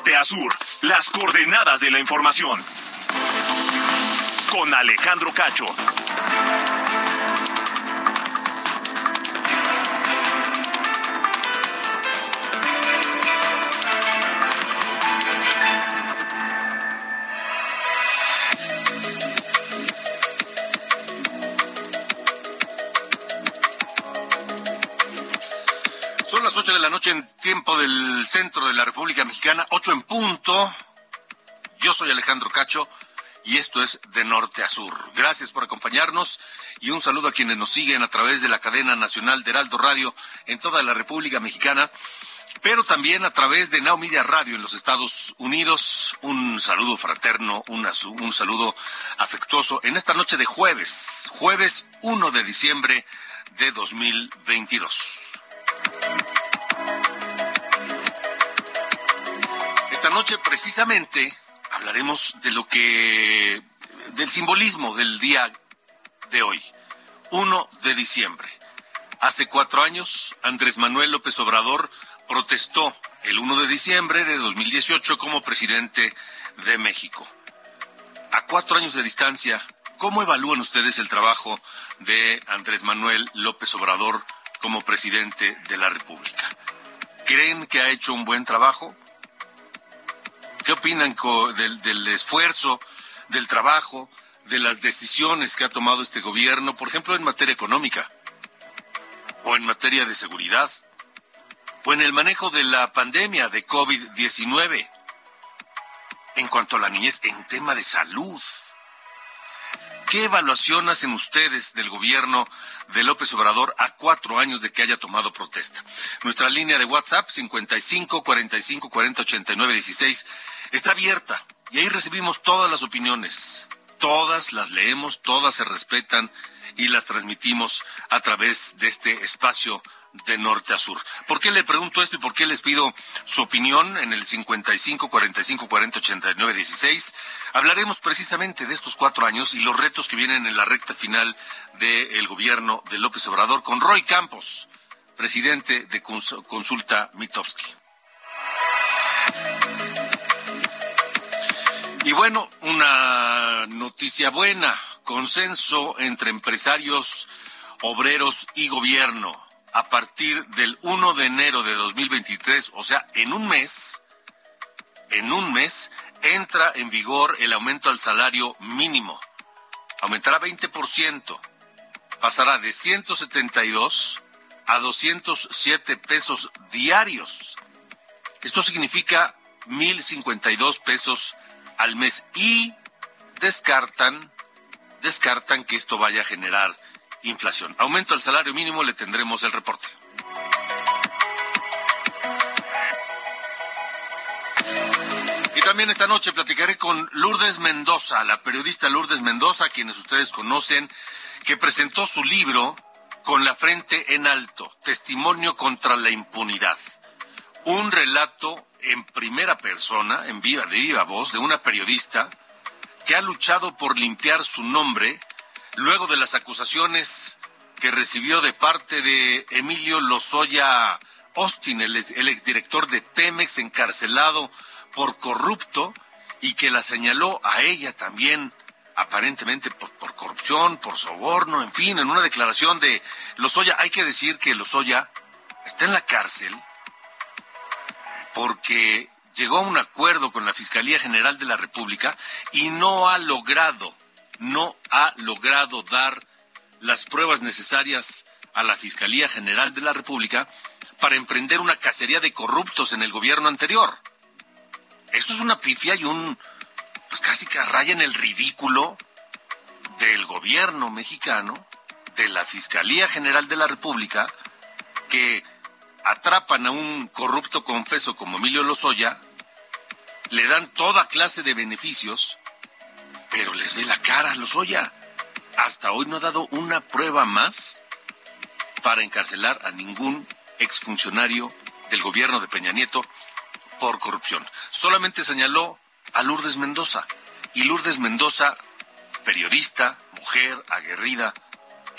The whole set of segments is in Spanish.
Norte a sur, las coordenadas de la información. Con Alejandro Cacho. 8 de la noche en tiempo del centro de la República Mexicana, 8 en punto. Yo soy Alejandro Cacho y esto es De Norte a Sur. Gracias por acompañarnos y un saludo a quienes nos siguen a través de la cadena nacional de Heraldo Radio en toda la República Mexicana, pero también a través de Now Media Radio en los Estados Unidos. Un saludo fraterno, su- un saludo afectuoso en esta noche de jueves, jueves 1 de diciembre de 2022. Esta noche precisamente hablaremos de lo que del simbolismo del día de hoy, 1 de diciembre. Hace cuatro años, Andrés Manuel López Obrador protestó el 1 de diciembre de 2018 como presidente de México. A cuatro años de distancia, ¿cómo evalúan ustedes el trabajo de Andrés Manuel López Obrador como presidente de la República? ¿Creen que ha hecho un buen trabajo? ¿Qué opinan del esfuerzo, del trabajo, de las decisiones que ha tomado este gobierno, por ejemplo, en materia económica, o en materia de seguridad, o en el manejo de la pandemia de COVID-19, en cuanto a la niñez, en tema de salud? ¿Qué evaluación hacen ustedes del gobierno de López Obrador a cuatro años de que haya tomado protesta? Nuestra línea de WhatsApp 55 45 40 89 16 está abierta y ahí recibimos todas las opiniones. Todas las leemos, todas se respetan y las transmitimos a través de este espacio de norte a sur. ¿Por qué le pregunto esto y por qué les pido su opinión en el 55 45 40 89 16? Hablaremos precisamente de estos cuatro años y los retos que vienen en la recta final del gobierno de López Obrador con Roy Campos, presidente de Cons- Consulta Mitowski. Y bueno, una noticia buena, consenso entre empresarios, obreros y gobierno. A partir del 1 de enero de 2023, o sea, en un mes, en un mes, entra en vigor el aumento al salario mínimo. Aumentará 20%, pasará de 172 a 207 pesos diarios. Esto significa 1.052 pesos al mes y descartan, descartan que esto vaya a generar inflación. Aumento al salario mínimo, le tendremos el reporte. Y también esta noche platicaré con Lourdes Mendoza, la periodista Lourdes Mendoza, quienes ustedes conocen, que presentó su libro Con la frente en alto, testimonio contra la impunidad. Un relato en primera persona, en viva, de viva voz, de una periodista que ha luchado por limpiar su nombre luego de las acusaciones que recibió de parte de Emilio Lozoya Austin, el, el exdirector de Pemex, encarcelado por corrupto y que la señaló a ella también aparentemente por, por corrupción, por soborno, en fin, en una declaración de Lozoya. Hay que decir que Lozoya está en la cárcel porque llegó a un acuerdo con la Fiscalía General de la República y no ha logrado, no ha logrado dar las pruebas necesarias a la Fiscalía General de la República para emprender una cacería de corruptos en el gobierno anterior. Eso es una pifia y un, pues casi que raya en el ridículo del gobierno mexicano, de la Fiscalía General de la República que atrapan a un corrupto confeso como Emilio Lozoya, le dan toda clase de beneficios, pero les ve la cara a Lozoya. Hasta hoy no ha dado una prueba más para encarcelar a ningún exfuncionario del gobierno de Peña Nieto por corrupción. Solamente señaló a Lourdes Mendoza. Y Lourdes Mendoza, periodista, mujer, aguerrida,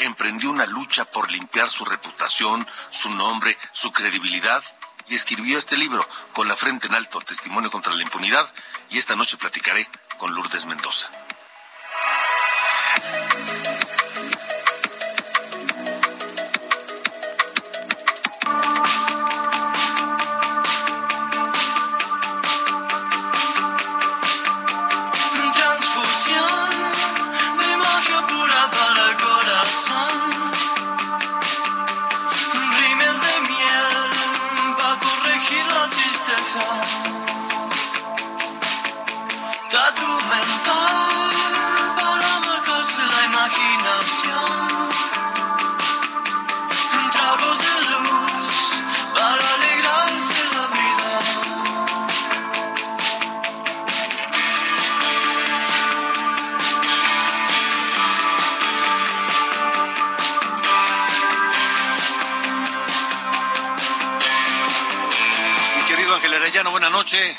emprendió una lucha por limpiar su reputación, su nombre, su credibilidad y escribió este libro, Con la frente en alto, testimonio contra la impunidad, y esta noche platicaré con Lourdes Mendoza.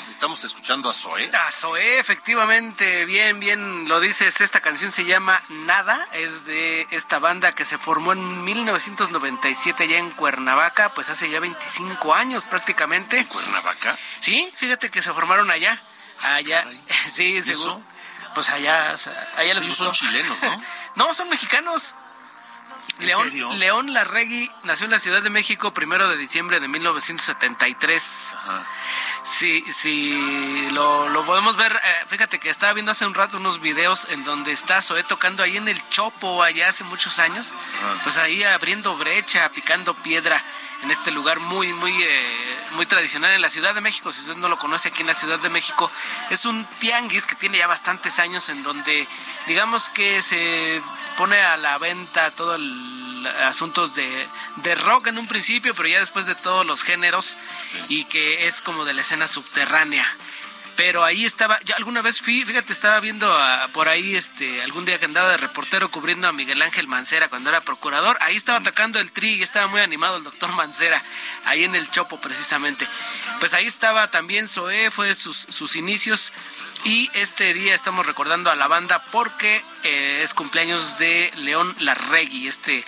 Estamos escuchando a Zoé. A Zoé, efectivamente, bien, bien lo dices. Esta canción se llama Nada, es de esta banda que se formó en 1997 ya en Cuernavaca, pues hace ya 25 años prácticamente. ¿En Cuernavaca? Sí, fíjate que se formaron allá. Allá, sí, seguro. Pues allá, allá les son chilenos, ¿no? no, son mexicanos. León, León Larregui nació en la Ciudad de México primero de diciembre de 1973. Ajá. Sí, sí, lo, lo podemos ver. Eh, fíjate que estaba viendo hace un rato unos videos en donde está Zoé tocando ahí en el Chopo, allá hace muchos años. Pues ahí abriendo brecha, picando piedra en este lugar muy, muy, eh, muy tradicional en la Ciudad de México. Si usted no lo conoce aquí en la Ciudad de México, es un tianguis que tiene ya bastantes años en donde, digamos que se pone a la venta todo el asuntos de, de rock en un principio, pero ya después de todos los géneros y que es como de la escena subterránea pero ahí estaba, yo alguna vez fui, fíjate, estaba viendo por ahí, este, algún día que andaba de reportero cubriendo a Miguel Ángel Mancera cuando era procurador, ahí estaba atacando el tri y estaba muy animado el doctor Mancera, ahí en el Chopo precisamente. Pues ahí estaba también Zoé, fue sus, sus inicios. Y este día estamos recordando a la banda porque eh, es cumpleaños de León Larregui, este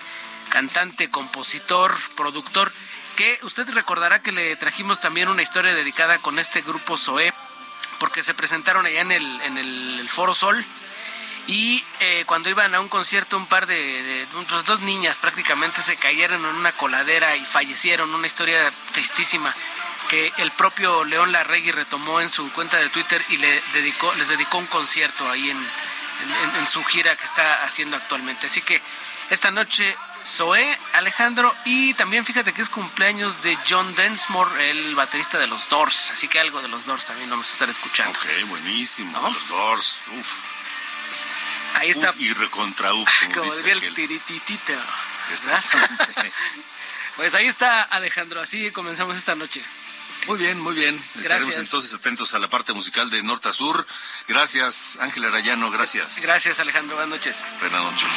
cantante, compositor, productor, que usted recordará que le trajimos también una historia dedicada con este grupo Zoé, porque se presentaron allá en el, en el Foro Sol. Y eh, cuando iban a un concierto, un par de, pues, dos niñas prácticamente se cayeron en una coladera y fallecieron. Una historia tristísima que el propio León Larregui retomó en su cuenta de Twitter y le dedicó, les dedicó un concierto ahí en, en su gira que está haciendo actualmente. Así que esta noche Zoé, Alejandro, y también fíjate que es cumpleaños de John Densmore, el baterista de los Doors, así que algo de los Doors también vamos a estar escuchando. Ok, buenísimo, los Doors, uf. Ahí está. y recontra uf, como, diría el tirititito. Exactamente. pues ahí está Alejandro, así comenzamos esta noche. Muy bien, muy bien. Estaremos entonces atentos a la parte musical de Norte a Sur. Gracias, Ángel Arayano, gracias. Gracias, Alejandro. Buenas noches. Buenas noches.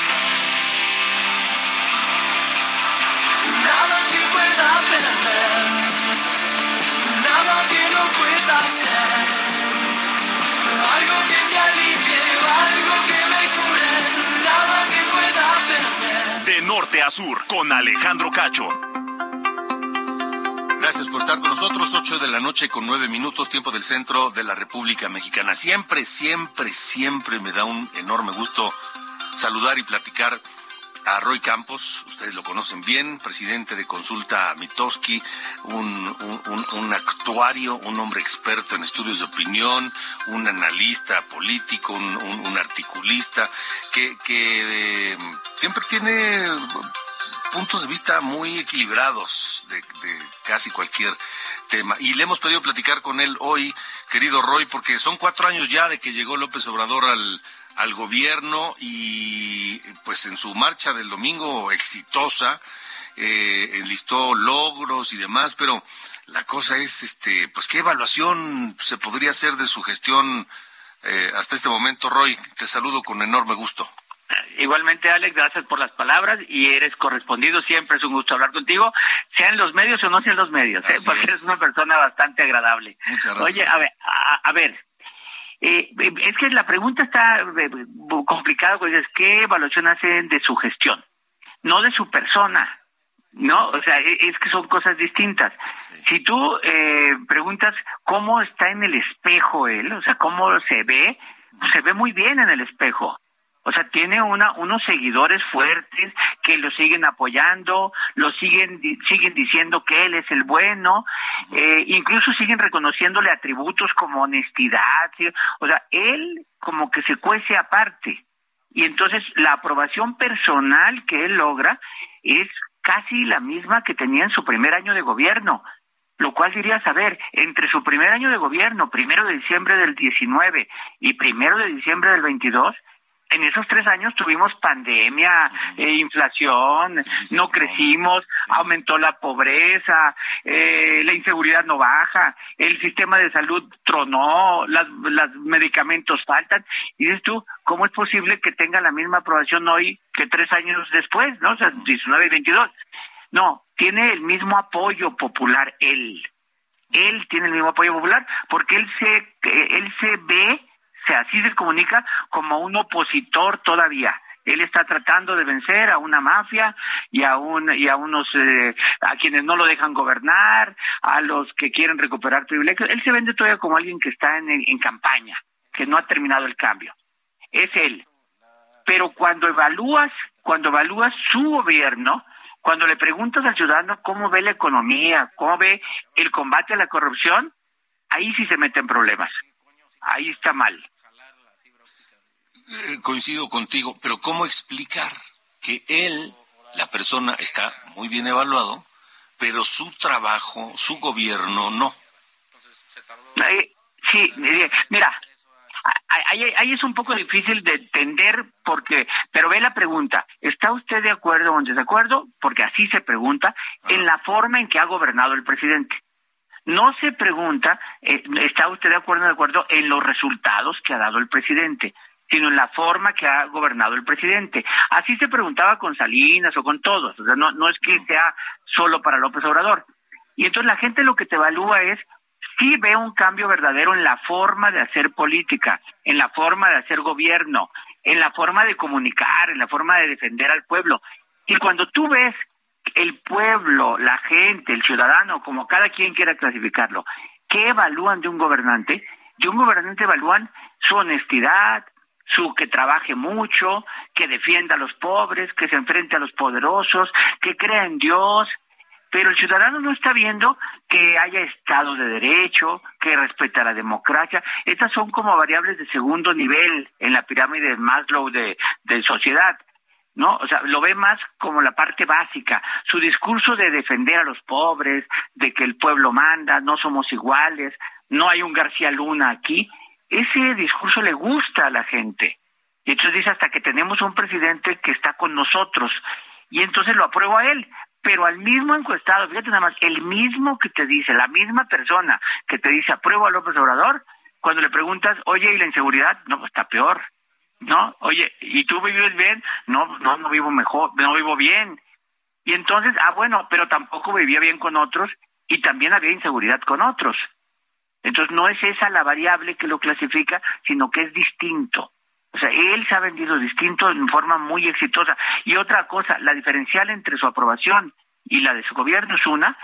Norte a sur, con Alejandro Cacho. Gracias por estar con nosotros. 8 de la noche con 9 minutos, tiempo del centro de la República Mexicana. Siempre, siempre, siempre me da un enorme gusto saludar y platicar a Roy Campos, ustedes lo conocen bien, presidente de Consulta Mitoski, un, actuario, un hombre experto en estudios de opinión, un analista político, un, articulista, que, eh, siempre tiene puntos de vista muy equilibrados de, casi cualquier tema. Y le hemos pedido platicar con él hoy, querido Roy, porque son cuatro años ya de que llegó López Obrador al, al gobierno y pues en su marcha del domingo exitosa eh, enlistó logros y demás, pero la cosa es, este, pues qué evaluación se podría hacer de su gestión eh, hasta este momento, Roy. Te saludo con enorme gusto. Igualmente, Alex, gracias por las palabras y eres correspondido. Siempre es un gusto hablar contigo, sean los medios o no sean los medios, ¿eh? porque eres una persona bastante agradable. Muchas gracias. Oye, a ver, a, ver, eh, es que la pregunta está eh, complicada, pues es qué evaluación hacen de su gestión, no de su persona. No, o sea, e, es que son cosas distintas. Si tú eh, preguntas cómo está en el espejo él, o sea, cómo se ve, pues se ve muy bien en el espejo. O sea, tiene una, unos seguidores fuertes que lo siguen apoyando, lo siguen, siguen diciendo que él es el bueno, eh, incluso siguen reconociéndole atributos como honestidad. O sea, él como que se cuece aparte. Y entonces la aprobación personal que él logra es casi la misma que tenía en su primer año de gobierno. Lo cual diría saber, entre su primer año de gobierno, primero de diciembre del 19 y primero de diciembre del 22, en esos tres años tuvimos pandemia, eh, inflación, no crecimos, aumentó la pobreza, eh, la inseguridad no baja, el sistema de salud tronó, los medicamentos faltan. Y dices tú, ¿cómo es posible que tenga la misma aprobación hoy que tres años después, no? O sea, 19 y 22. No, tiene el mismo apoyo popular él. Él tiene el mismo apoyo popular porque él se, él se ve sea, así se comunica como un opositor todavía. Él está tratando de vencer a una mafia y a un, y a unos eh, a quienes no lo dejan gobernar, a los que quieren recuperar privilegios. Él se vende todavía como alguien que está en, en campaña, que no ha terminado el cambio. Es él. Pero cuando evalúas, cuando evalúas su gobierno, cuando le preguntas al ciudadano cómo ve la economía, cómo ve el combate a la corrupción, ahí sí se meten problemas. Ahí está mal. Eh, coincido contigo, pero ¿cómo explicar que él, la persona, está muy bien evaluado, pero su trabajo, su gobierno no? Sí, mira, ahí, es un poco difícil de entender porque, pero ve la pregunta, ¿está usted de acuerdo o en desacuerdo? Porque así se pregunta en la forma en que ha gobernado el presidente. No se pregunta, eh, ¿está usted de acuerdo o de acuerdo en los resultados que ha dado el presidente? Sino en la forma que ha gobernado el presidente. Así se preguntaba con Salinas o con todos, o sea, no, no es que sea solo para López Obrador. Y entonces la gente lo que te evalúa es si ve un cambio verdadero en la forma de hacer política, en la forma de hacer gobierno, en la forma de comunicar, en la forma de defender al pueblo. Y cuando tú ves el pueblo, la gente, el ciudadano, como cada quien quiera clasificarlo, ¿qué evalúan de un gobernante? De un gobernante evalúan su honestidad, su que trabaje mucho, que defienda a los pobres, que se enfrente a los poderosos, que crea en Dios, pero el ciudadano no está viendo que haya Estado de Derecho, que respeta la democracia. Estas son como variables de segundo nivel en la pirámide de Maslow de, de sociedad. ¿no? O sea, lo ve más como la parte básica. Su discurso de defender a los pobres, de que el pueblo manda, no somos iguales, no hay un García Luna aquí, ese discurso le gusta a la gente. Y entonces dice hasta que tenemos un presidente que está con nosotros. Y entonces lo apruebo a él. Pero al mismo encuestado, fíjate nada más, el mismo que te dice, la misma persona que te dice apruebo a López Obrador, cuando le preguntas, oye, ¿y la inseguridad? No, pues está peor. ¿No? Oye, ¿y tú vives bien? No, no, no vivo mejor, no vivo bien. Y entonces, ah, bueno, pero tampoco vivía bien con otros y también había inseguridad con otros. Entonces no es esa la variable que lo clasifica, sino que es distinto. O sea, él se ha vendido distinto en forma muy exitosa. Y otra cosa, la diferencial entre su aprobación y la de su gobierno es una,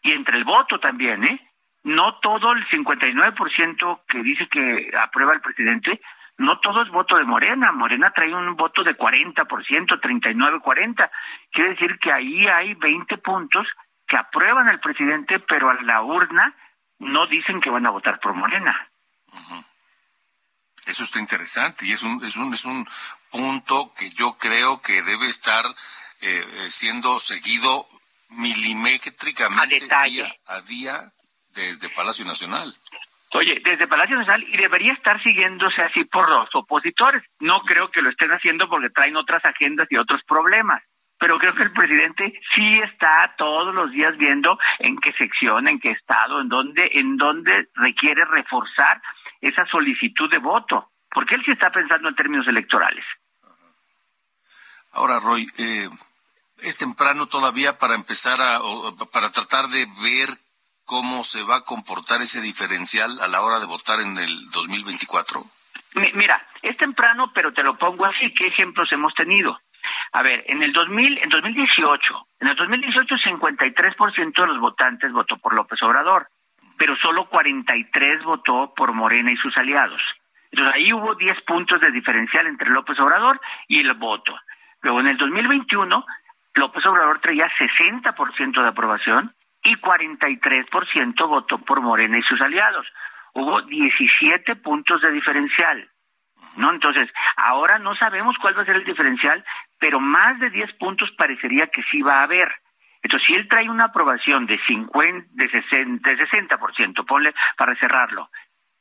y entre el voto también, ¿eh? No todo el 59% que dice que aprueba el presidente, no todo es voto de Morena. Morena trae un voto de 40%, 39-40. Quiere decir que ahí hay 20 puntos que aprueban al presidente, pero a la urna no dicen que van a votar por Morena. Eso está interesante y es un, es un, es un punto que yo creo que debe estar eh, eh, siendo seguido milimétricamente a día a día desde Palacio Nacional. Oye, desde Palacio Nacional y debería estar siguiéndose así por los opositores. No creo que lo estén haciendo porque traen otras agendas y otros problemas. Pero creo que el presidente sí está todos los días viendo en qué sección, en qué estado, en dónde, en dónde requiere reforzar esa solicitud de voto, porque él sí está pensando en términos electorales. Ahora, Roy, eh, es temprano todavía para empezar a, para tratar de ver cómo se va a comportar ese diferencial a la hora de votar en el 2024? Mira, es temprano, pero te lo pongo así. ¿Qué ejemplos hemos tenido? A ver, en el 2000, en 2018, en el 2018 53% de los votantes votó por López Obrador, pero solo 43 votó por Morena y sus aliados. Entonces ahí hubo 10 puntos de diferencial entre López Obrador y el voto. Luego en el 2021 López Obrador traía 60% de aprobación y 43% votó por Morena y sus aliados. Hubo 17 puntos de diferencial. ¿No? Entonces, ahora no sabemos cuál va a ser el diferencial, pero más de 10 puntos parecería que sí va a haber. Entonces, si él trae una aprobación de 50, de 60, de 60%, ponle para cerrarlo,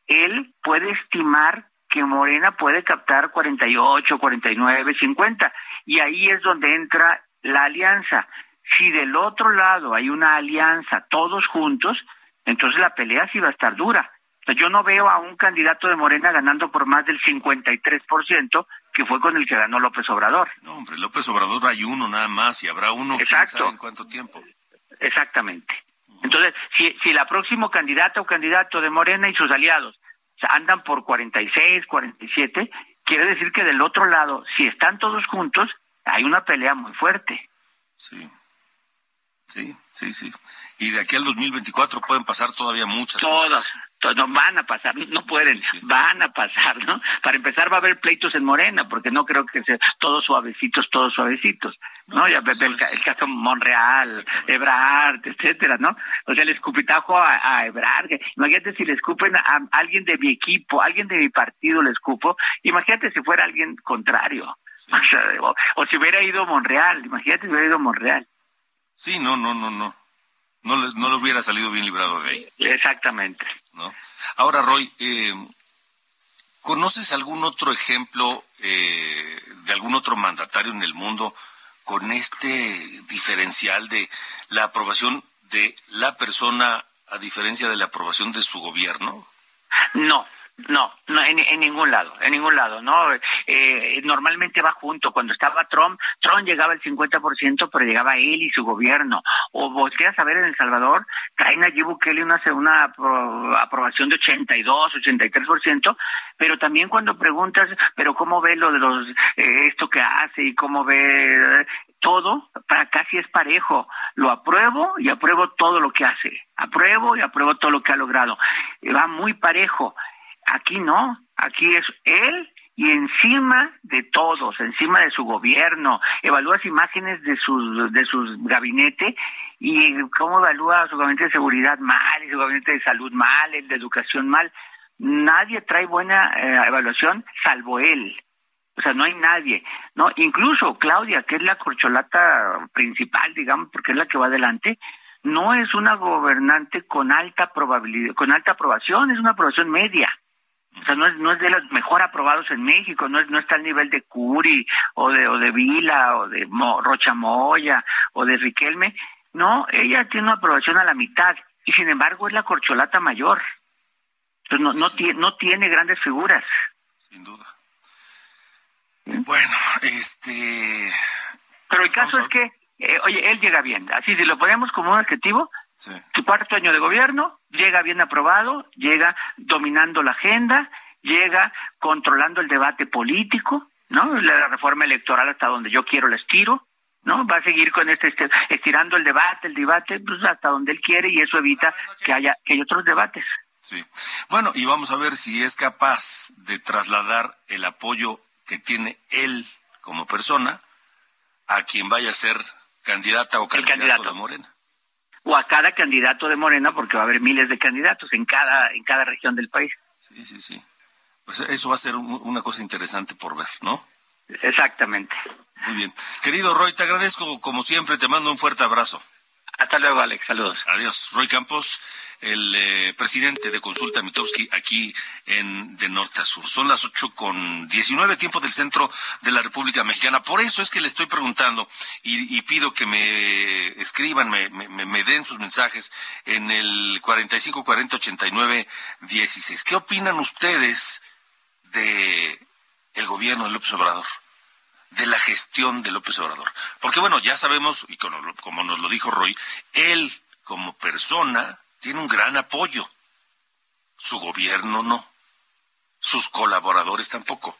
él puede estimar que Morena puede captar 48, 49, 50, y ahí es donde entra la alianza. Si del otro lado hay una alianza, todos juntos, entonces la pelea sí va a estar dura. Yo no veo a un candidato de Morena ganando por más del 53%, que fue con el que ganó López Obrador. No, hombre, López Obrador hay uno nada más y habrá uno Exacto. en cuánto tiempo. Exactamente. Entonces, si, si la próximo candidato o candidato de Morena y sus aliados andan por 46, 47, quiere decir que del otro lado, si están todos juntos, hay una pelea muy fuerte. Sí. Sí, sí, sí. Y de aquí al 2024 pueden pasar todavía muchas cosas. No van a pasar, no pueden, van a pasar, ¿no? Para empezar va a haber pleitos en Morena, porque no creo que sea todos suavecitos, todos suavecitos, ¿no? ya pues el, el, caso Monreal, Ebrard, etcétera, ¿no? O sea, el escupitajo a, a Ebrard, imagínate si le escupen a, alguien de mi equipo, alguien de mi partido le escupo, imagínate si fuera alguien contrario. O, si hubiera ido Monreal, imagínate si hubiera ido Monreal. Sí, no, no, no, no. No le, no le hubiera salido bien librado de ahí. Exactamente. ¿No? Ahora, Roy, eh, ¿conoces algún otro ejemplo eh, de algún otro mandatario en el mundo con este diferencial de la aprobación de la persona a diferencia de la aprobación de su gobierno? No, no, no en, ningún lado, en ningún lado, ¿no? Eh, normalmente va junto. Cuando estaba Trump, Trump llegaba al 50%, pero llegaba él y su gobierno. O volteas a ver en El Salvador, traen a Bukele una, una aprobación de 82, 83%, pero también cuando preguntas, pero ¿cómo ve lo de los, eh, esto que hace y cómo ve todo, para casi es parejo. Lo apruebo y apruebo todo lo que hace. Apruebo y apruebo todo lo que ha logrado. Va muy parejo. Aquí no, aquí es él y encima de todos, encima de su gobierno, evalúas imágenes de sus de sus gabinete y cómo evalúa su gabinete de seguridad mal, su gabinete de salud mal, el de educación mal. Nadie trae buena eh, evaluación salvo él. O sea, no hay nadie, ¿no? Incluso Claudia, que es la corcholata principal, digamos, porque es la que va adelante, no es una gobernante con alta probabilidad, con alta aprobación, es una aprobación media. O sea, no es, no es de los mejor aprobados en México, no, es, no está al nivel de Curi o de, o de Vila o de Rocha Moya o de Riquelme. No, ella tiene una aprobación a la mitad y sin embargo es la corcholata mayor. Entonces no, no, tiene, no tiene grandes figuras. Sin duda. Bueno, este... Pero el caso es que, eh, oye, él llega bien. Así, si lo ponemos como un adjetivo, su cuarto año de gobierno llega bien aprobado, llega dominando la agenda, llega controlando el debate político, ¿no? La reforma electoral hasta donde yo quiero la estiro, ¿no? Va a seguir con este, este estirando el debate, el debate, pues hasta donde él quiere y eso evita que haya que haya otros debates. Sí. Bueno, y vamos a ver si es capaz de trasladar el apoyo que tiene él como persona a quien vaya a ser candidata o candidato, candidato. de Morena o a cada candidato de Morena, porque va a haber miles de candidatos en cada, en cada región del país. Sí, sí, sí. Pues eso va a ser una cosa interesante por ver, ¿no? Exactamente. Muy bien. Querido Roy, te agradezco como siempre, te mando un fuerte abrazo. Hasta luego, Alex. Saludos. Adiós. Roy Campos, el eh, presidente de Consulta Mitowski aquí en de norte a sur. Son las ocho con diecinueve tiempo del centro de la República Mexicana. Por eso es que le estoy preguntando y, pido que me escriban, me, me, den sus mensajes en el 45 40 89 16. ¿Qué opinan ustedes de el gobierno de López Obrador? De la gestión de López Obrador. Porque bueno, ya sabemos, y como, nos lo dijo Roy, él como persona tiene un gran apoyo. Su gobierno no. Sus colaboradores tampoco.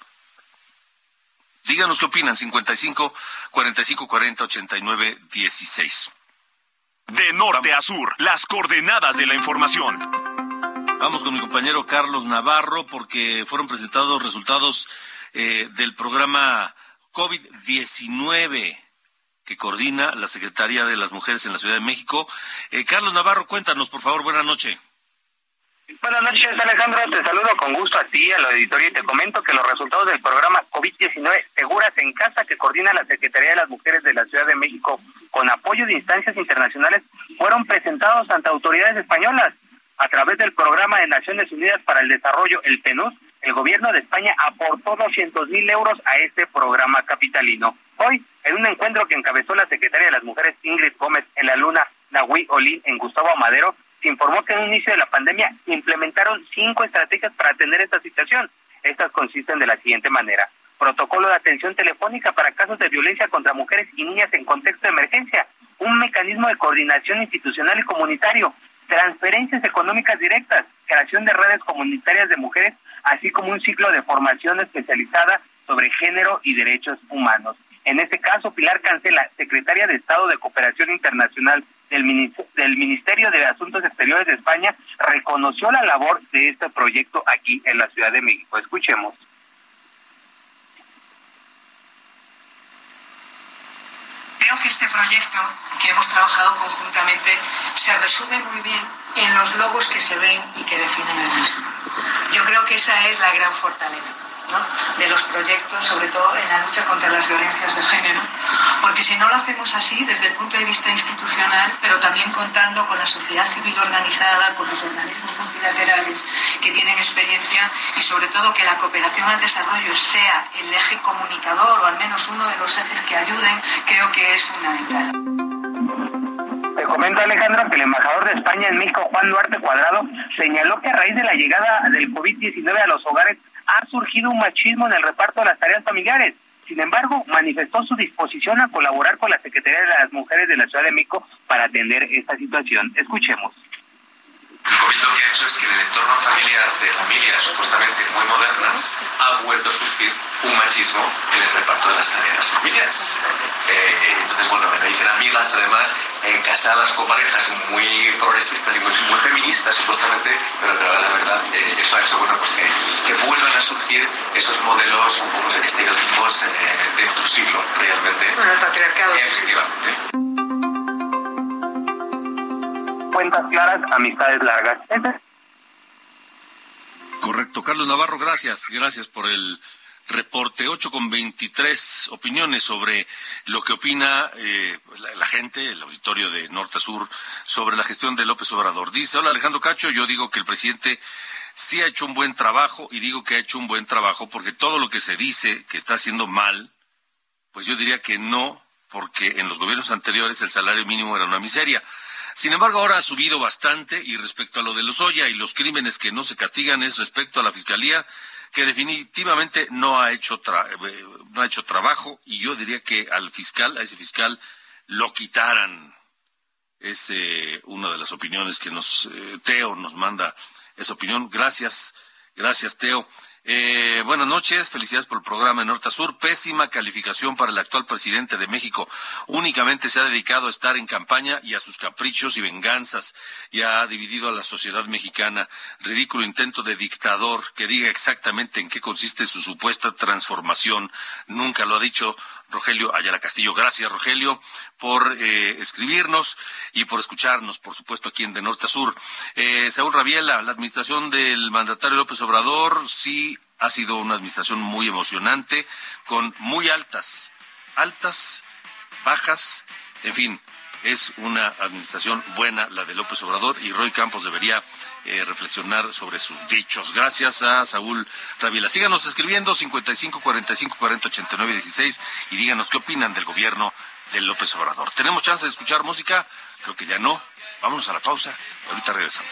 Díganos qué opinan. 55 45 40 89 16. De norte a sur, las coordenadas de la información. Vamos con mi compañero Carlos Navarro porque fueron presentados resultados eh, del programa COVID-19 que coordina la Secretaría de las Mujeres en la Ciudad de México. Eh, Carlos Navarro, cuéntanos, por favor, buenas noches. Buenas noches, Alejandro. Te saludo con gusto a ti, a la auditoría, y te comento que los resultados del programa COVID-19 Seguras en Casa, que coordina la Secretaría de las Mujeres de la Ciudad de México con apoyo de instancias internacionales, fueron presentados ante autoridades españolas a través del Programa de Naciones Unidas para el Desarrollo, el PNUD, el gobierno de España aportó 200 mil euros a este programa capitalino. Hoy, en un encuentro que encabezó la secretaria de las Mujeres Ingrid Gómez en la Luna Nahui Olin en Gustavo Amadero, se informó que en un inicio de la pandemia implementaron cinco estrategias para atender esta situación. Estas consisten de la siguiente manera. Protocolo de atención telefónica para casos de violencia contra mujeres y niñas en contexto de emergencia. Un mecanismo de coordinación institucional y comunitario. Transferencias económicas directas. Creación de redes comunitarias de mujeres así como un ciclo de formación especializada sobre género y derechos humanos. En este caso, Pilar Cancela, secretaria de Estado de Cooperación Internacional del, Ministerio de Asuntos Exteriores de España, reconoció la labor de este proyecto aquí en la Ciudad de México. Escuchemos. Creo que este proyecto que hemos trabajado conjuntamente se resume muy bien en los logos que se ven y que definen el mismo. Yo creo que esa es la gran fortaleza de los proyectos, sobre todo en la lucha contra las violencias de género, porque si no lo hacemos así desde el punto de vista institucional, pero también contando con la sociedad civil organizada, con los organismos multilaterales que tienen experiencia y sobre todo que la cooperación al desarrollo sea el eje comunicador o al menos uno de los ejes que ayuden, creo que es fundamental. Te comento, Alejandro, que el embajador de España en México, Juan Duarte Cuadrado, señaló que a raíz de la llegada del COVID-19 a los hogares ha surgido un machismo en el reparto de las tareas familiares. Sin embargo, manifestó su disposición a colaborar con la Secretaría de las Mujeres de la Ciudad de México para atender esta situación. Escuchemos. El COVID lo que ha hecho es que en el entorno familiar de familias supuestamente muy modernas ha vuelto a surgir un machismo en el reparto de las tareas familiares. Eh, entonces, bueno, me dicen amigas además eh, casadas con parejas muy progresistas y muy, feministas supuestamente, pero, la verdad eh, eso ha hecho bueno, pues que, que, vuelvan a surgir esos modelos un poco estereotipos de otro siglo realmente. Bueno, el patriarcado. Efectivamente cuentas claras, amistades largas. Correcto. Carlos Navarro, gracias. Gracias por el reporte. 8 con 23 opiniones sobre lo que opina eh, la, gente, el auditorio de Norte Sur, sobre la gestión de López Obrador. Dice, hola Alejandro Cacho, yo digo que el presidente sí ha hecho un buen trabajo y digo que ha hecho un buen trabajo porque todo lo que se dice que está haciendo mal, pues yo diría que no, porque en los gobiernos anteriores el salario mínimo era una miseria. Sin embargo, ahora ha subido bastante y respecto a lo de los Oya y los crímenes que no se castigan es respecto a la Fiscalía que definitivamente no ha hecho eh, no ha hecho trabajo y yo diría que al fiscal, a ese fiscal lo quitaran. Es eh, una de las opiniones que nos eh, Teo nos manda esa opinión. Gracias, gracias Teo. Eh, buenas noches, felicidades por el programa de Norte a Sur. Pésima calificación para el actual presidente de México. Únicamente se ha dedicado a estar en campaña y a sus caprichos y venganzas y ha dividido a la sociedad mexicana. Ridículo intento de dictador que diga exactamente en qué consiste su supuesta transformación. Nunca lo ha dicho Rogelio Ayala Castillo. Gracias, Rogelio, por eh, escribirnos y por escucharnos, por supuesto, aquí en De Norte a Sur. Eh, Saúl Rabiela, la administración del mandatario López Obrador sí ha sido una administración muy emocionante, con muy altas, altas, bajas, en fin, es una administración buena la de López Obrador y Roy Campos debería eh, reflexionar sobre sus dichos. Gracias a Saúl Ravila. Síganos escribiendo 55 45 40 89 16 y díganos qué opinan del gobierno de López Obrador. ¿Tenemos chance de escuchar música? Creo que ya no. Vámonos a la pausa. Ahorita regresamos.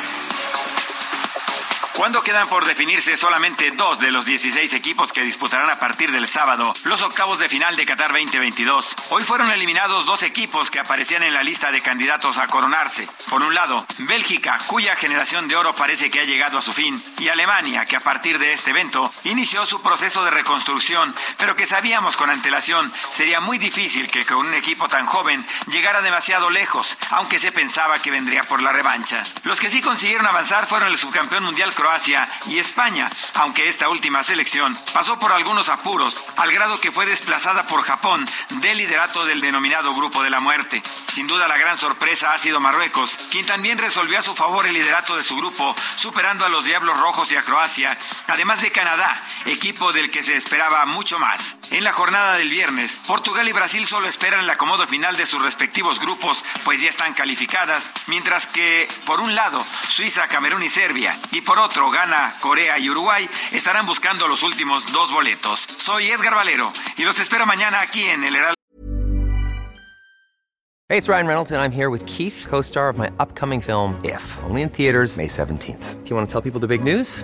Cuando quedan por definirse solamente dos de los 16 equipos que disputarán a partir del sábado los octavos de final de Qatar 2022, hoy fueron eliminados dos equipos que aparecían en la lista de candidatos a coronarse. Por un lado, Bélgica, cuya generación de oro parece que ha llegado a su fin, y Alemania, que a partir de este evento inició su proceso de reconstrucción, pero que sabíamos con antelación sería muy difícil que con un equipo tan joven llegara demasiado lejos, aunque se pensaba que vendría por la revancha. Los que sí consiguieron avanzar fueron el subcampeón mundial Croacia y España, aunque esta última selección pasó por algunos apuros, al grado que fue desplazada por Japón del liderato del denominado Grupo de la Muerte. Sin duda la gran sorpresa ha sido Marruecos, quien también resolvió a su favor el liderato de su grupo, superando a los Diablos Rojos y a Croacia, además de Canadá, equipo del que se esperaba mucho más. En la jornada del viernes, Portugal y Brasil solo esperan el acomodo final de sus respectivos grupos, pues ya están calificadas, mientras que, por un lado, Suiza, Camerún y Serbia, y por otro, Ghana, Corea y Uruguay estarán buscando los últimos dos boletos. Soy Edgar Valero y los espero mañana aquí en el Heraldo. Hey, it's Ryan Reynolds, and I'm here with Keith, co star of my upcoming film, If, only in theaters, May 17th. Do you want to tell people the big news?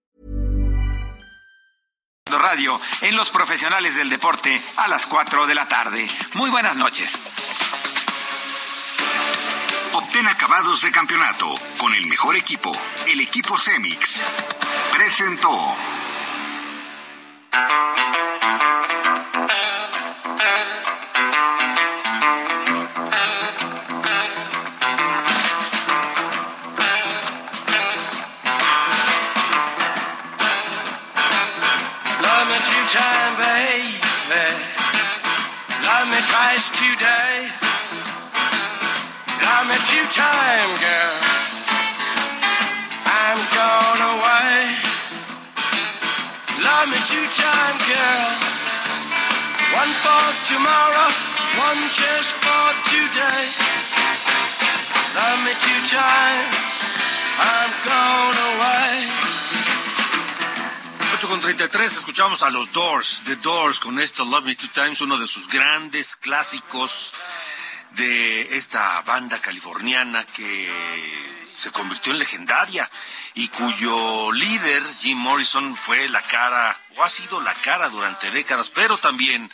Radio en Los Profesionales del Deporte a las 4 de la tarde. Muy buenas noches. Obtén acabados de campeonato con el mejor equipo, el equipo Cemix. Presentó. Twice today. Love me two time, girl. I'm gone away. Love me two time, girl. One for tomorrow, one just for today. Love me two time. Con 33, escuchamos a los Doors, The Doors, con esto Love Me Two Times, uno de sus grandes clásicos de esta banda californiana que se convirtió en legendaria y cuyo líder, Jim Morrison, fue la cara, o ha sido la cara durante décadas, pero también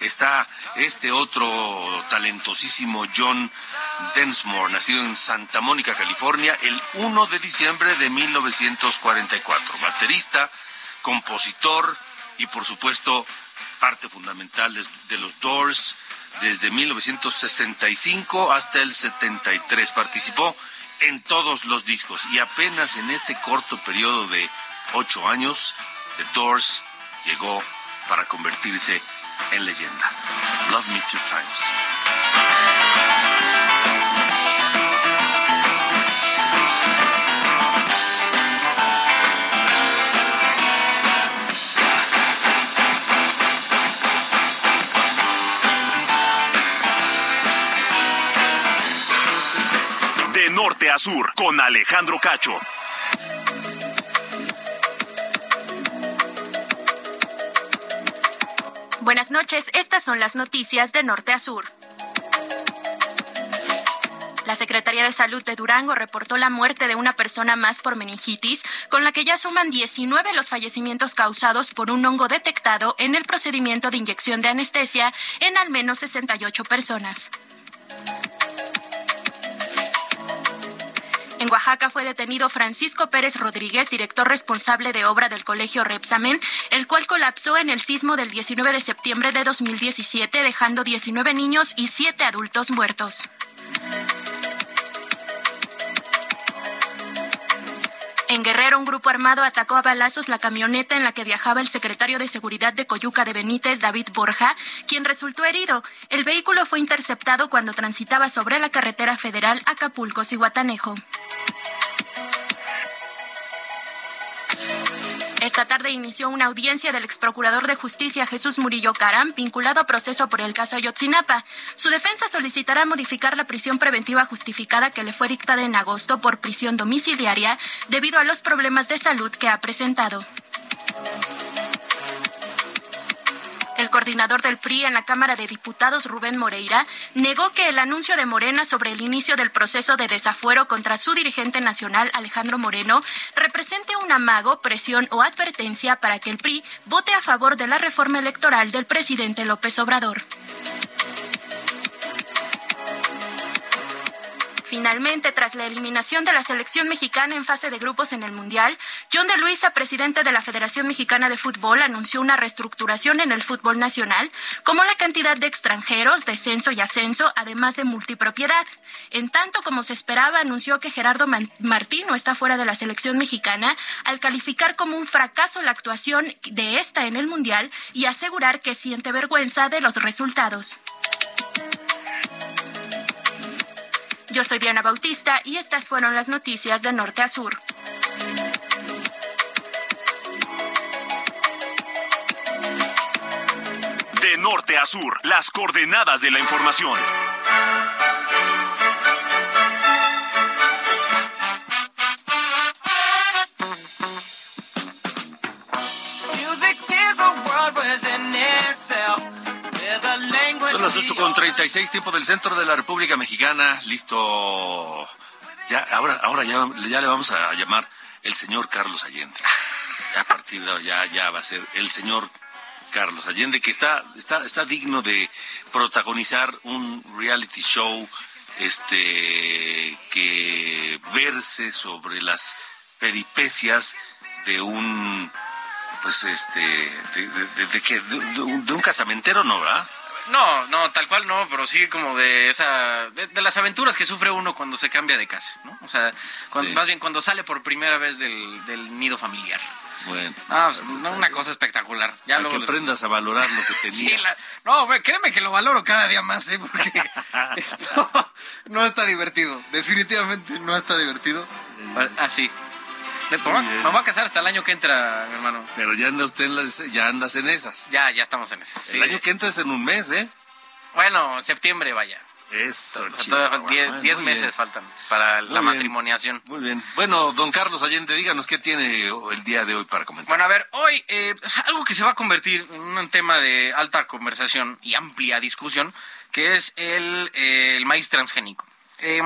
está este otro talentosísimo John Densmore, nacido en Santa Mónica, California, el 1 de diciembre de 1944, baterista, compositor y por supuesto parte fundamental de, los Doors desde 1965 hasta el 73. Participó en todos los discos y apenas en este corto periodo de ocho años, The Doors llegó para convertirse en leyenda. Love Me Two Times. Sur, con Alejandro Cacho. Buenas noches, estas son las noticias de norte a sur. La Secretaría de Salud de Durango reportó la muerte de una persona más por meningitis, con la que ya suman 19 los fallecimientos causados por un hongo detectado en el procedimiento de inyección de anestesia en al menos 68 personas. En Oaxaca fue detenido Francisco Pérez Rodríguez, director responsable de obra del Colegio Repsamen, el cual colapsó en el sismo del 19 de septiembre de 2017, dejando 19 niños y 7 adultos muertos. En Guerrero, un grupo armado atacó a balazos la camioneta en la que viajaba el secretario de Seguridad de Coyuca de Benítez, David Borja, quien resultó herido. El vehículo fue interceptado cuando transitaba sobre la carretera federal Acapulco-Cihuatanejo. Esta tarde inició una audiencia del ex procurador de justicia Jesús Murillo Caram, vinculado a proceso por el caso Ayotzinapa. Su defensa solicitará modificar la prisión preventiva justificada que le fue dictada en agosto por prisión domiciliaria debido a los problemas de salud que ha presentado. Coordinador del PRI en la Cámara de Diputados, Rubén Moreira, negó que el anuncio de Morena sobre el inicio del proceso de desafuero contra su dirigente nacional, Alejandro Moreno, represente un amago, presión o advertencia para que el PRI vote a favor de la reforma electoral del presidente López Obrador. Finalmente, tras la eliminación de la selección mexicana en fase de grupos en el Mundial, John de Luisa, presidente de la Federación Mexicana de Fútbol, anunció una reestructuración en el fútbol nacional, como la cantidad de extranjeros, descenso y ascenso, además de multipropiedad. En tanto, como se esperaba, anunció que Gerardo Martín no está fuera de la selección mexicana, al calificar como un fracaso la actuación de esta en el Mundial y asegurar que siente vergüenza de los resultados. Yo soy Diana Bautista y estas fueron las noticias de norte a sur. De norte a sur, las coordenadas de la información. Son las 8 con 36, tiempo del centro de la República Mexicana. Listo. Ya, ahora, ahora ya, ya le vamos a llamar el señor Carlos Allende. A partir de ya, ya va a ser el señor Carlos Allende, que está, está, está digno de protagonizar un reality show este que verse sobre las peripecias de un pues este de, de, de, de, un casamentero no verdad no, no, tal cual no, pero sí como de esa, de, las aventuras que sufre uno cuando se cambia de casa, ¿no? O sea, más bien cuando sale por primera vez del, del nido familiar. Bueno. Ah, pues, una cosa espectacular. Ya que aprendas a valorar lo que tenías. no, créeme que lo valoro cada día más, ¿eh? Porque esto no está divertido. Definitivamente no está divertido. Así. Me, voy a casar hasta el año que entra, mi hermano. Pero ya anda usted en las, ya andas en esas. Ya, ya estamos en esas. El año que entra es en un mes, ¿eh? Bueno, septiembre vaya. Eso, Diez meses faltan para la matrimoniación. Muy bien. Bueno, don Carlos Allende, díganos qué tiene el día de hoy para comentar. Bueno, a ver, hoy eh, algo que se va a convertir en un tema de alta conversación y amplia discusión, que es el, eh, el maíz transgénico. Eh,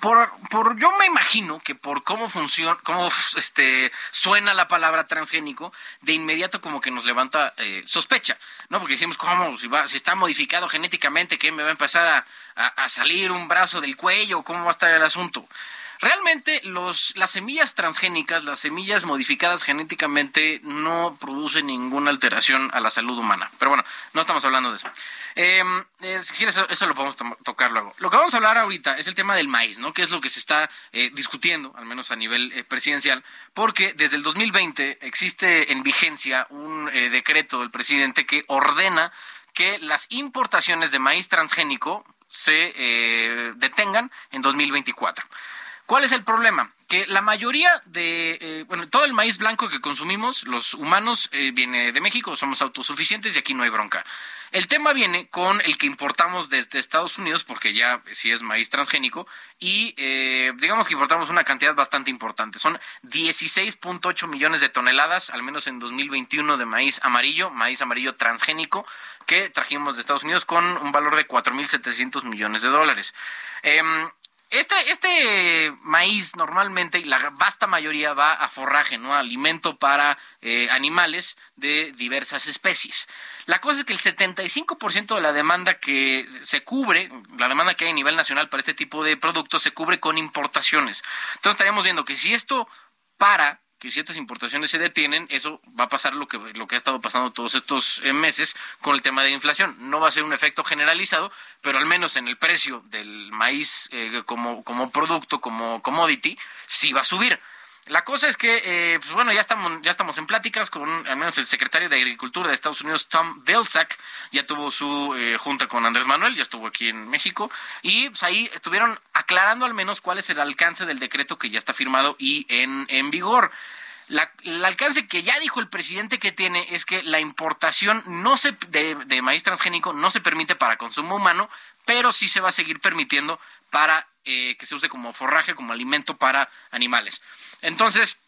por, por, yo me imagino que por cómo funciona, cómo este suena la palabra transgénico, de inmediato como que nos levanta eh, sospecha, ¿no? Porque decimos, ¿cómo? Si, va, si está modificado genéticamente, ¿qué me va a empezar a, a, salir un brazo del cuello? ¿Cómo va a estar el asunto? Realmente los, las semillas transgénicas, las semillas modificadas genéticamente, no producen ninguna alteración a la salud humana. Pero bueno, no estamos hablando de eso. Eh, eso, lo podemos tocar luego. Lo que vamos a hablar ahorita es el tema del maíz, ¿no? Que es lo que se está eh, discutiendo, al menos a nivel eh, presidencial, porque desde el 2020 existe en vigencia un eh, decreto del presidente que ordena que las importaciones de maíz transgénico se detengan en 2024. ¿Cuál es el problema? Que la mayoría de, eh, bueno, todo el maíz blanco que consumimos, los humanos, eh, viene de México, somos autosuficientes y aquí no hay bronca. El tema viene con el que importamos desde Estados Unidos, porque ya sí es maíz transgénico, y eh, digamos que importamos una cantidad bastante importante. Son 16.8 millones de toneladas, al menos en 2021, de maíz amarillo, maíz amarillo transgénico, que trajimos de Estados Unidos con un valor de 4.700 millones de dólares. Em, este, maíz normalmente, la vasta mayoría va a forraje, ¿no? Alimento para eh, animales de diversas especies. La cosa es que el 75% de la demanda que se cubre, la demanda que hay a nivel nacional para este tipo de productos, se cubre con importaciones. Entonces estaríamos viendo que si esto para que si estas importaciones se detienen, eso va a pasar lo que, lo que ha estado pasando todos estos eh, meses con el tema de inflación. No va a ser un efecto generalizado, pero al menos en el precio del maíz eh, como, como producto, como commodity, sí va a subir. La cosa es que, eh, pues bueno, ya estamos, ya estamos en pláticas con al menos el secretario de Agricultura de Estados Unidos, Tom Vilsack, ya tuvo su eh, junta con Andrés Manuel, ya estuvo aquí en México, y pues ahí estuvieron aclarando al menos cuál es el alcance del decreto que ya está firmado y en, en vigor. el alcance que ya dijo el presidente que tiene es que la importación no se, de, de maíz transgénico no se permite para consumo humano, pero sí se va a seguir permitiendo para eh, que se use como forraje, como alimento para animales. Entonces,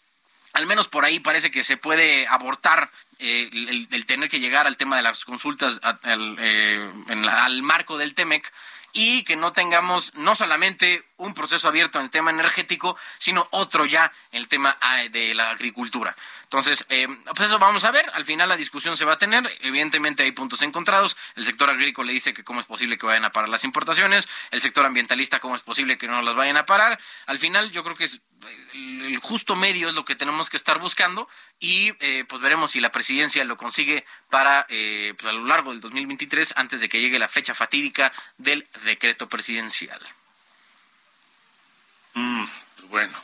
al menos por ahí parece que se puede abortar eh, el, tener que llegar al tema de las consultas eh, al marco del TEMEC y que no tengamos no solamente un proceso abierto en el tema energético, sino otro ya en el tema ah, de la agricultura. Entonces, eh, pues eso vamos a ver. Al final la discusión se va a tener. Evidentemente hay puntos encontrados. El sector agrícola le dice que cómo es posible que vayan a parar las importaciones. El sector ambientalista cómo es posible que no las vayan a parar. Al final yo creo que es el justo medio es lo que tenemos que estar buscando y eh, pues veremos si la presidencia lo consigue para eh, pues a lo largo del 2023 antes de que llegue la fecha fatídica del decreto presidencial. Mm, pues bueno,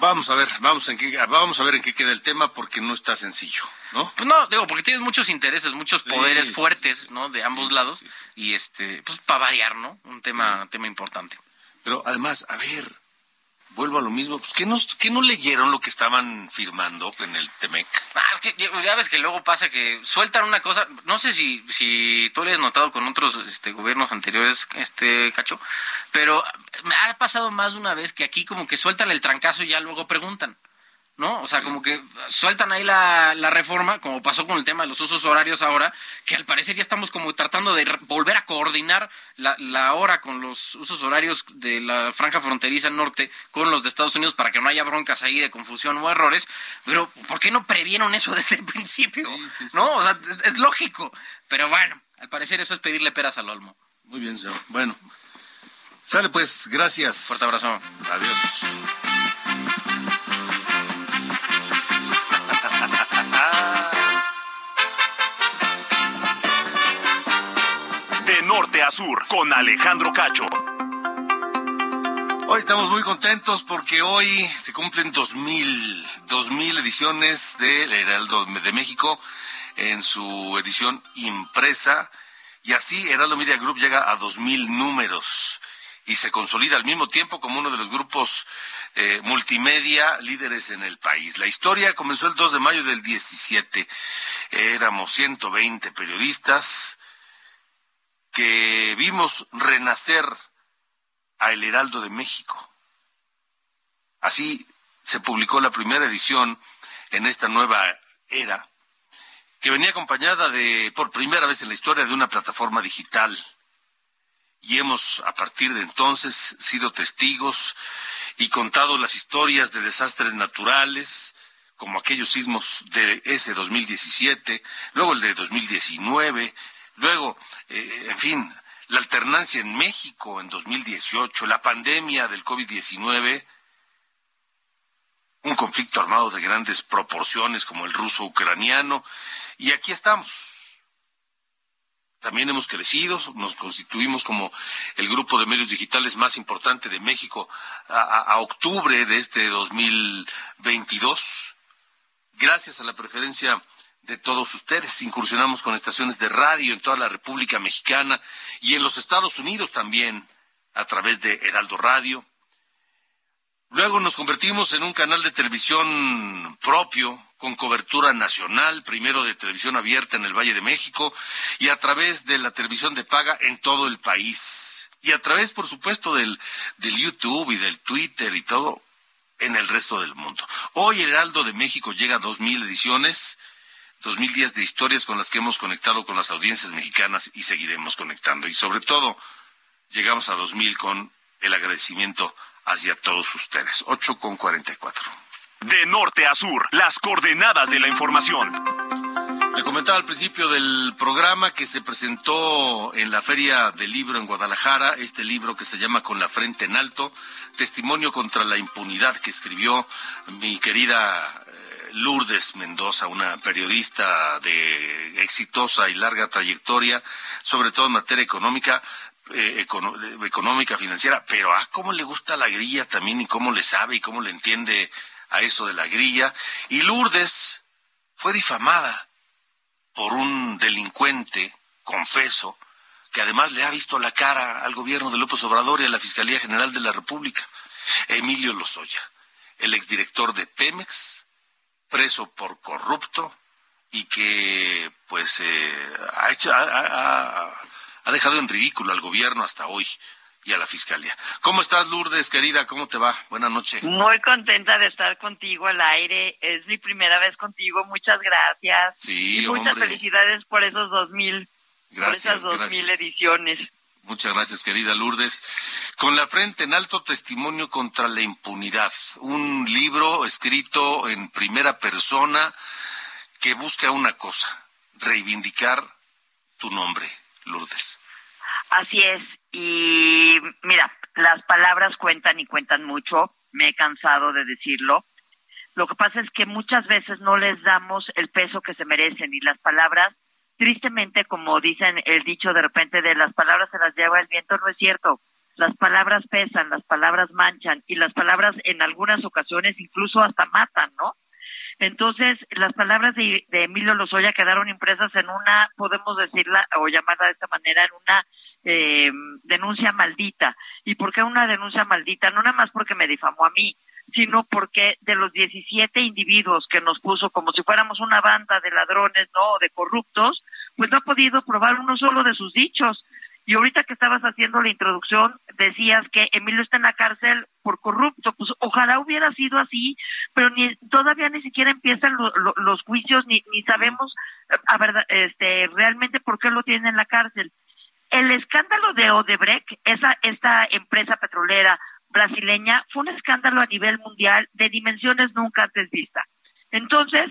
Vamos a ver, vamos, en qué, vamos a ver en qué queda el tema porque no está sencillo, ¿no? Pues no, digo, porque tienes muchos intereses, muchos poderes fuertes, ¿no? De ambos lados y este, pues para variar, ¿no? Un tema, tema importante. Pero además, a ver, vuelvo a lo mismo, pues ¿qué no, no leyeron lo que estaban firmando en el TEMEC? Ah, es que ya ves que luego pasa que sueltan una cosa, no sé si, si tú lo has notado con otros este, gobiernos anteriores, este Cacho, pero me ha pasado más de una vez que aquí como que sueltan el trancazo y ya luego preguntan. ¿No? O sea, como que sueltan ahí la, la, reforma, como pasó con el tema de los usos horarios ahora, que al parecer ya estamos como tratando de volver a coordinar la, la hora con los usos horarios de la franja fronteriza norte con los de Estados Unidos para que no haya broncas ahí de confusión o errores, pero ¿por qué no previeron eso desde el principio? ¿No? O sea, es, lógico, pero bueno, al parecer eso es pedirle peras al olmo. Muy bien, señor. Bueno. Sale pues, gracias. Fuerte abrazo. Adiós. Norte a sur con Alejandro Cacho. Hoy estamos muy contentos porque hoy se cumplen 2000, 2000 ediciones del Heraldo de México en su edición impresa y así Heraldo Media Group llega a 2000 números y se consolida al mismo tiempo como uno de los grupos eh, multimedia líderes en el país. La historia comenzó el 2 de mayo del 17. Éramos 120 periodistas, que vimos renacer a El Heraldo de México. Así se publicó la primera edición en esta nueva era, que venía acompañada de, por primera vez en la historia, de una plataforma digital. Y hemos, a partir de entonces, sido testigos y contado las historias de desastres naturales, como aquellos sismos de ese 2017, luego el de 2019, Luego, eh, en fin, la alternancia en México en 2018, la pandemia del COVID-19, un conflicto armado de grandes proporciones como el ruso-ucraniano, y aquí estamos. También hemos crecido, nos constituimos como el grupo de medios digitales más importante de México a, octubre de este 2022. Gracias a la preferencia de todos ustedes. Incursionamos con estaciones de radio en toda la República Mexicana y en los Estados Unidos también, a través de Heraldo Radio. Luego nos convertimos en un canal de televisión propio, con cobertura nacional, primero de televisión abierta en el Valle de México y a través de la televisión de paga en todo el país. Y a través, por supuesto, del, del YouTube y del Twitter y todo en el resto del mundo. Hoy Heraldo de México llega a dos mil ediciones, dos mil días de historias con las que hemos conectado con las audiencias mexicanas y seguiremos conectando. Y sobre todo, llegamos a dos mil con el agradecimiento hacia todos ustedes. Ocho con cuarenta y cuatro. De norte a sur, las coordenadas de la información. Le comentaba al principio del programa que se presentó en la Feria del Libro en Guadalajara este libro que se llama Con la Frente en Alto, Testimonio contra la Impunidad que escribió mi querida Lourdes Mendoza, una periodista de exitosa y larga trayectoria, sobre todo en materia económica, eh, económica, financiera, pero ah, cómo le gusta la grilla también y cómo le sabe y cómo le entiende a eso de la grilla. Y Lourdes fue difamada por un delincuente, confeso, que además le ha visto la cara al gobierno de López Obrador y a la Fiscalía General de la República, Emilio Lozoya, el exdirector de Pemex, preso por corrupto y que pues eh, ha hecho ha, ha dejado en ridículo al gobierno hasta hoy y a la fiscalía. ¿Cómo estás, Lourdes, querida? ¿Cómo te va? Buenas noches. Muy contenta de estar contigo al aire. Es mi primera vez contigo. Muchas gracias. Sí, y muchas felicidades por esos dos mil, gracias, por esas dos mil ediciones. Muchas gracias, querida Lourdes. Con la frente en alto, testimonio contra la impunidad. Un libro escrito en primera persona que busca una cosa, reivindicar tu nombre, Lourdes. Así es, y mira, las palabras cuentan y cuentan mucho, me he cansado de decirlo. Lo que pasa es que muchas veces no les damos el peso que se merecen y las palabras, tristemente, como dicen el dicho de repente de las palabras se las lleva el viento, no es cierto. Las palabras pesan, las palabras manchan y las palabras en algunas ocasiones incluso hasta matan, ¿no? Entonces, las palabras de, Emilio Lozoya quedaron impresas en una, podemos decirla o llamarla de esta manera, en una eh, denuncia maldita. ¿Y por qué una denuncia maldita? No nada más porque me difamó a mí, sino porque de los 17 individuos que nos puso como si fuéramos una banda de ladrones, ¿no? de corruptos, pues no ha podido probar uno solo de sus dichos. Y ahorita que estabas haciendo la introducción, decías que Emilio está en la cárcel por corrupto. Pues ojalá hubiera sido así, pero ni todavía ni siquiera empiezan los juicios, ni, ni sabemos a verdad, este, realmente por qué lo tienen en la cárcel. El escándalo de Odebrecht, esa, esta empresa petrolera brasileña, fue un escándalo a nivel mundial de dimensiones nunca antes vistas. Entonces,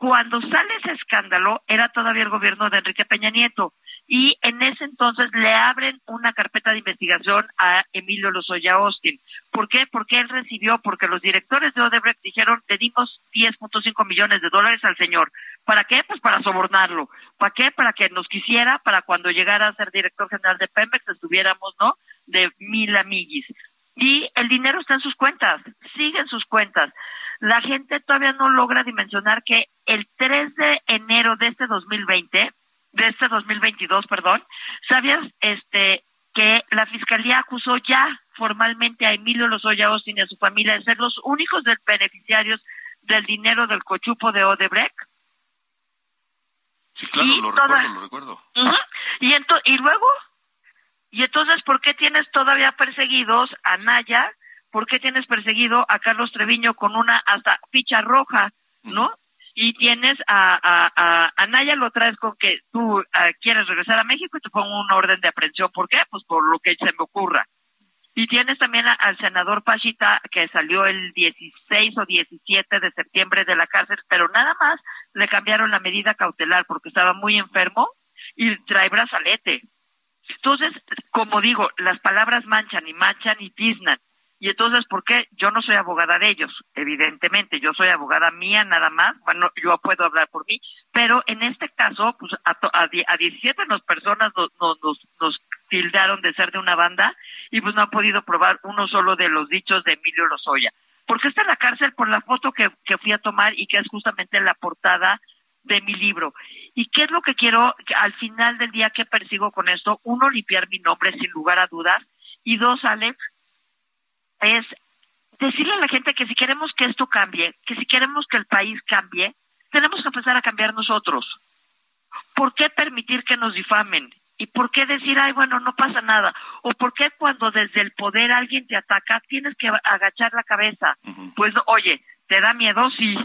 cuando sale ese escándalo, era todavía el gobierno de Enrique Peña Nieto y en ese entonces le abren una carpeta de investigación a Emilio Lozoya Austin. ¿Por qué? Porque él recibió, porque los directores de Odebrecht dijeron, le dimos 10.5 millones de dólares al señor. ¿Para qué? Pues para sobornarlo. ¿Para qué? Para que nos quisiera, para cuando llegara a ser director general de Pemex estuviéramos, ¿no? De mil amiguis. Y el dinero está en sus cuentas, sigue en sus cuentas. La gente todavía no logra dimensionar que el 3 de enero de este 2020 de este 2022, perdón, ¿sabías este que la fiscalía acusó ya formalmente a Emilio Lozoya Austin y a su familia de ser los únicos beneficiarios del dinero del cochupo de Odebrecht? Sí, claro, lo recuerdo, lo recuerdo. y, y luego, ¿y entonces por qué tienes todavía perseguidos a Naya? ¿Por qué tienes perseguido a Carlos Treviño con una hasta ficha roja, no? y tienes a, a, a, Naya, lo traes con que tú ah, quieres regresar a México y te pongo una orden de aprehensión. ¿Por qué? Pues por lo que se me ocurra. Y tienes también al senador Pachita, que salió el 16 o 17 de septiembre de la cárcel, pero nada más le cambiaron la medida cautelar porque estaba muy enfermo y trae brazalete. Entonces, como digo, las palabras manchan y manchan y tiznan. Y entonces, ¿por qué? Yo no soy abogada de ellos, evidentemente, yo soy abogada mía nada más, bueno, yo puedo hablar por mí, pero en este caso, pues a, a, a 17 nos personas nos, nos, nos tildaron de ser de una banda y pues no han podido probar uno solo de los dichos de Emilio Lozoya. Porque está en la cárcel por la foto que, que fui a tomar y que es justamente la portada de mi libro. ¿Y qué es lo que quiero al final del día que persigo con esto? Uno, limpiar mi nombre sin lugar a dudas. Y dos, Alex, es decirle a la gente que si queremos que esto cambie, que si queremos que el país cambie, tenemos que empezar a cambiar nosotros. ¿Por qué permitir que nos difamen? ¿Y por qué decir, ay, bueno, no pasa nada? ¿O por qué cuando desde el poder alguien te ataca tienes que agachar la cabeza? Pues, oye, ¿te da miedo? Sí.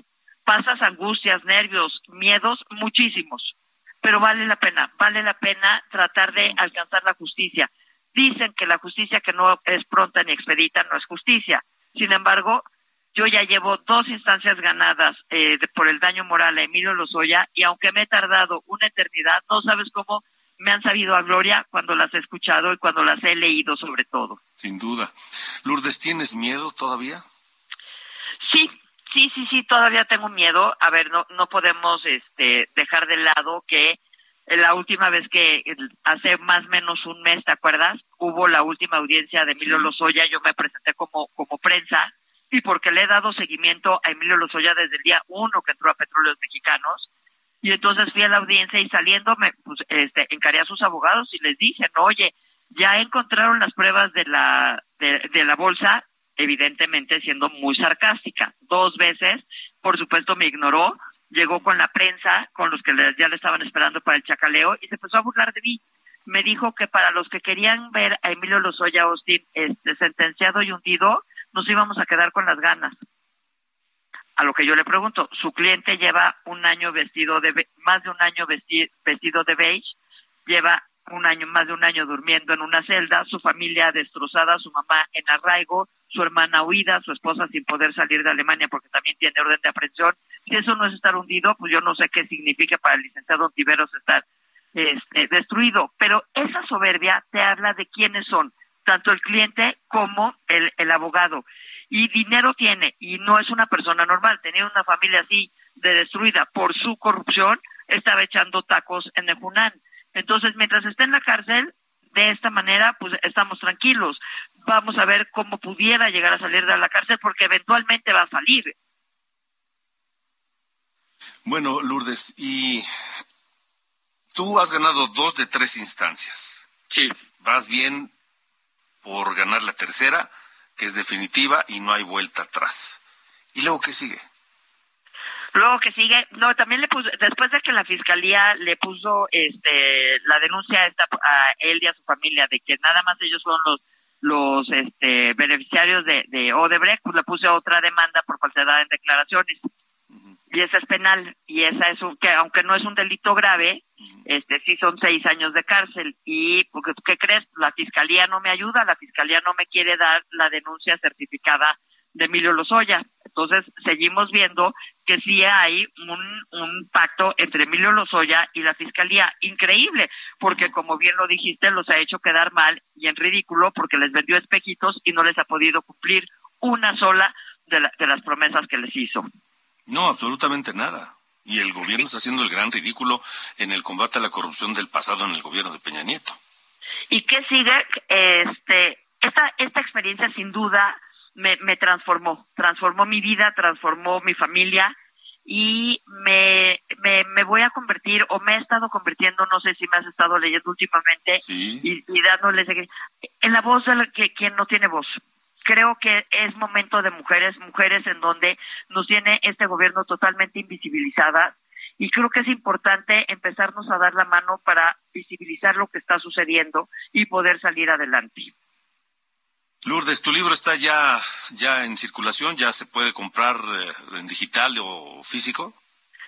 Pasas angustias, nervios, miedos, muchísimos. Pero vale la pena, vale la pena tratar de alcanzar la justicia. Dicen que la justicia que no es pronta ni expedita no es justicia. Sin embargo, yo ya llevo dos instancias ganadas eh, por el daño moral a Emilio Lozoya y aunque me he tardado una eternidad, no sabes cómo me han sabido a gloria cuando las he escuchado y cuando las he leído sobre todo. Sin duda. Lourdes, ¿tienes miedo todavía? Sí, sí, sí, sí, todavía tengo miedo. A ver, no, no podemos este, dejar de lado que la última vez que hace más o menos un mes, ¿te acuerdas? Hubo la última audiencia de Emilio Lozoya, yo me presenté como, como prensa y porque le he dado seguimiento a Emilio Lozoya desde el día uno que entró a Petróleos Mexicanos y entonces fui a la audiencia y saliendo me pues, este, encaré a sus abogados y les dije, no, oye, ya encontraron las pruebas de la, de, de la bolsa, evidentemente siendo muy sarcástica. Dos veces, por supuesto, me ignoró, llegó con la prensa, con los que ya le estaban esperando para el chacaleo, y se empezó a burlar de mí. Me dijo que para los que querían ver a Emilio Lozoya Austin este, sentenciado y hundido, nos íbamos a quedar con las ganas. A lo que yo le pregunto, su cliente lleva un año vestido de, más de un año vestido de beige, lleva un año, más de un año durmiendo en una celda, su familia destrozada, su mamá en arraigo, su hermana huida, su esposa sin poder salir de Alemania porque también tiene orden de aprehensión. Si eso no es estar hundido, pues yo no sé qué significa para el licenciado Tiveros estar este, destruido. Pero esa soberbia te habla de quiénes son, tanto el cliente como el, abogado. Y dinero tiene, y no es una persona normal. Tenía una familia así de destruida por su corrupción, estaba echando tacos en el Junán. Entonces, mientras esté en la cárcel, de esta manera, pues estamos tranquilos. Vamos a ver cómo pudiera llegar a salir de la cárcel, porque eventualmente va a salir. Bueno, Lourdes, y tú has ganado dos de tres instancias. Sí. Vas bien por ganar la tercera, que es definitiva y no hay vuelta atrás. ¿Y luego qué sigue? Luego que sigue, no, también le puso, después de que la fiscalía le puso este la denuncia a, esta, a él y a su familia de que nada más ellos son los los este beneficiarios de, de Odebrecht, pues le puse otra demanda por falsedad en declaraciones. Y esa es penal, y esa es un, que aunque no es un delito grave, este sí son seis años de cárcel. Y, porque, ¿qué crees? La fiscalía no me ayuda, la fiscalía no me quiere dar la denuncia certificada de Emilio Lozoya. Entonces, seguimos viendo que sí hay un, un pacto entre Emilio Lozoya y la Fiscalía. Increíble, porque como bien lo dijiste, los ha hecho quedar mal y en ridículo porque les vendió espejitos y no les ha podido cumplir una sola de, la, de las promesas que les hizo. No, absolutamente nada. Y el gobierno está haciendo el gran ridículo en el combate a la corrupción del pasado en el gobierno de Peña Nieto. ¿Y qué sigue? Este, esta, esta experiencia sin duda me, me transformó, transformó mi vida, transformó mi familia y me, me, me, voy a convertir o me he estado convirtiendo, no sé si me has estado leyendo últimamente y, y, dándoles en la voz de la que quien no tiene voz. Creo que es momento de mujeres, mujeres en donde nos tiene este gobierno totalmente invisibilizada y creo que es importante empezarnos a dar la mano para visibilizar lo que está sucediendo y poder salir adelante. Lourdes, tu libro está ya, ya en circulación, ya se puede comprar eh, en digital o físico.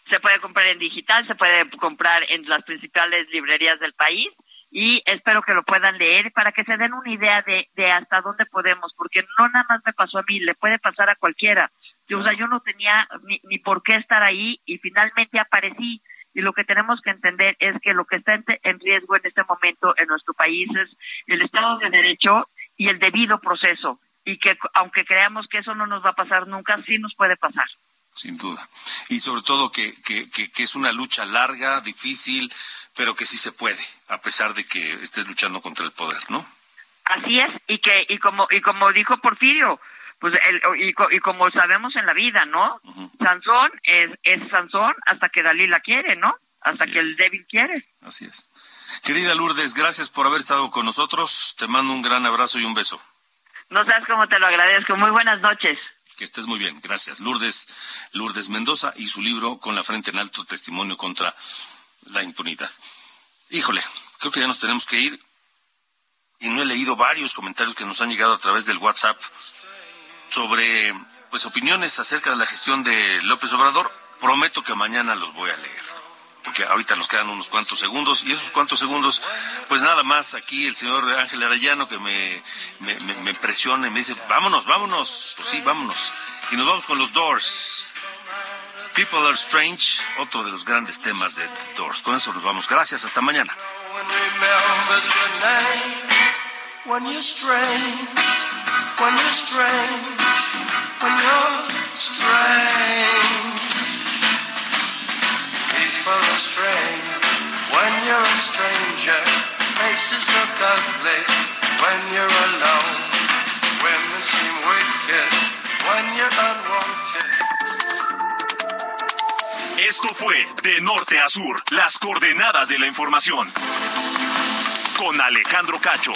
Se puede comprar en digital, se puede comprar en las principales librerías del país y espero que lo puedan leer para que se den una idea de, de hasta dónde podemos, porque no nada más me pasó a mí, le puede pasar a cualquiera. Yo, o sea, yo no tenía ni, ni por qué estar ahí y finalmente aparecí y lo que tenemos que entender es que lo que está en riesgo en este momento en nuestro país es el Estado de Derecho y el debido proceso y que aunque creamos que eso no nos va a pasar nunca, sí nos puede pasar. Sin duda. Y sobre todo que, que, que, es una lucha larga, difícil, pero que sí se puede, a pesar de que estés luchando contra el poder, ¿no? Así es, y que y como y como dijo Porfirio, pues el, y, y, como sabemos en la vida, ¿no? Sansón es, es Sansón hasta que Dalila quiere, ¿no? Hasta que el débil quiere. Así es. Querida Lourdes, gracias por haber estado con nosotros. Te mando un gran abrazo y un beso. No sabes cómo te lo agradezco. Muy buenas noches. Que estés muy bien. Gracias. Lourdes, Lourdes Mendoza y su libro Con la frente en alto, testimonio contra la impunidad. Híjole, creo que ya nos tenemos que ir. Y no he leído varios comentarios que nos han llegado a través del WhatsApp sobre pues opiniones acerca de la gestión de López Obrador. Prometo que mañana los voy a leer porque ahorita nos quedan unos cuantos segundos, y esos cuantos segundos, pues nada más aquí el señor Ángel Arayano que me, me, me, y me dice, vámonos, vámonos, pues sí, vámonos. Y nos vamos con los Doors. People Are Strange, otro de los grandes temas de Doors. Con eso nos vamos. Gracias, hasta mañana. Esto fue De Norte a Sur, las coordenadas de la información. Con Alejandro Cacho.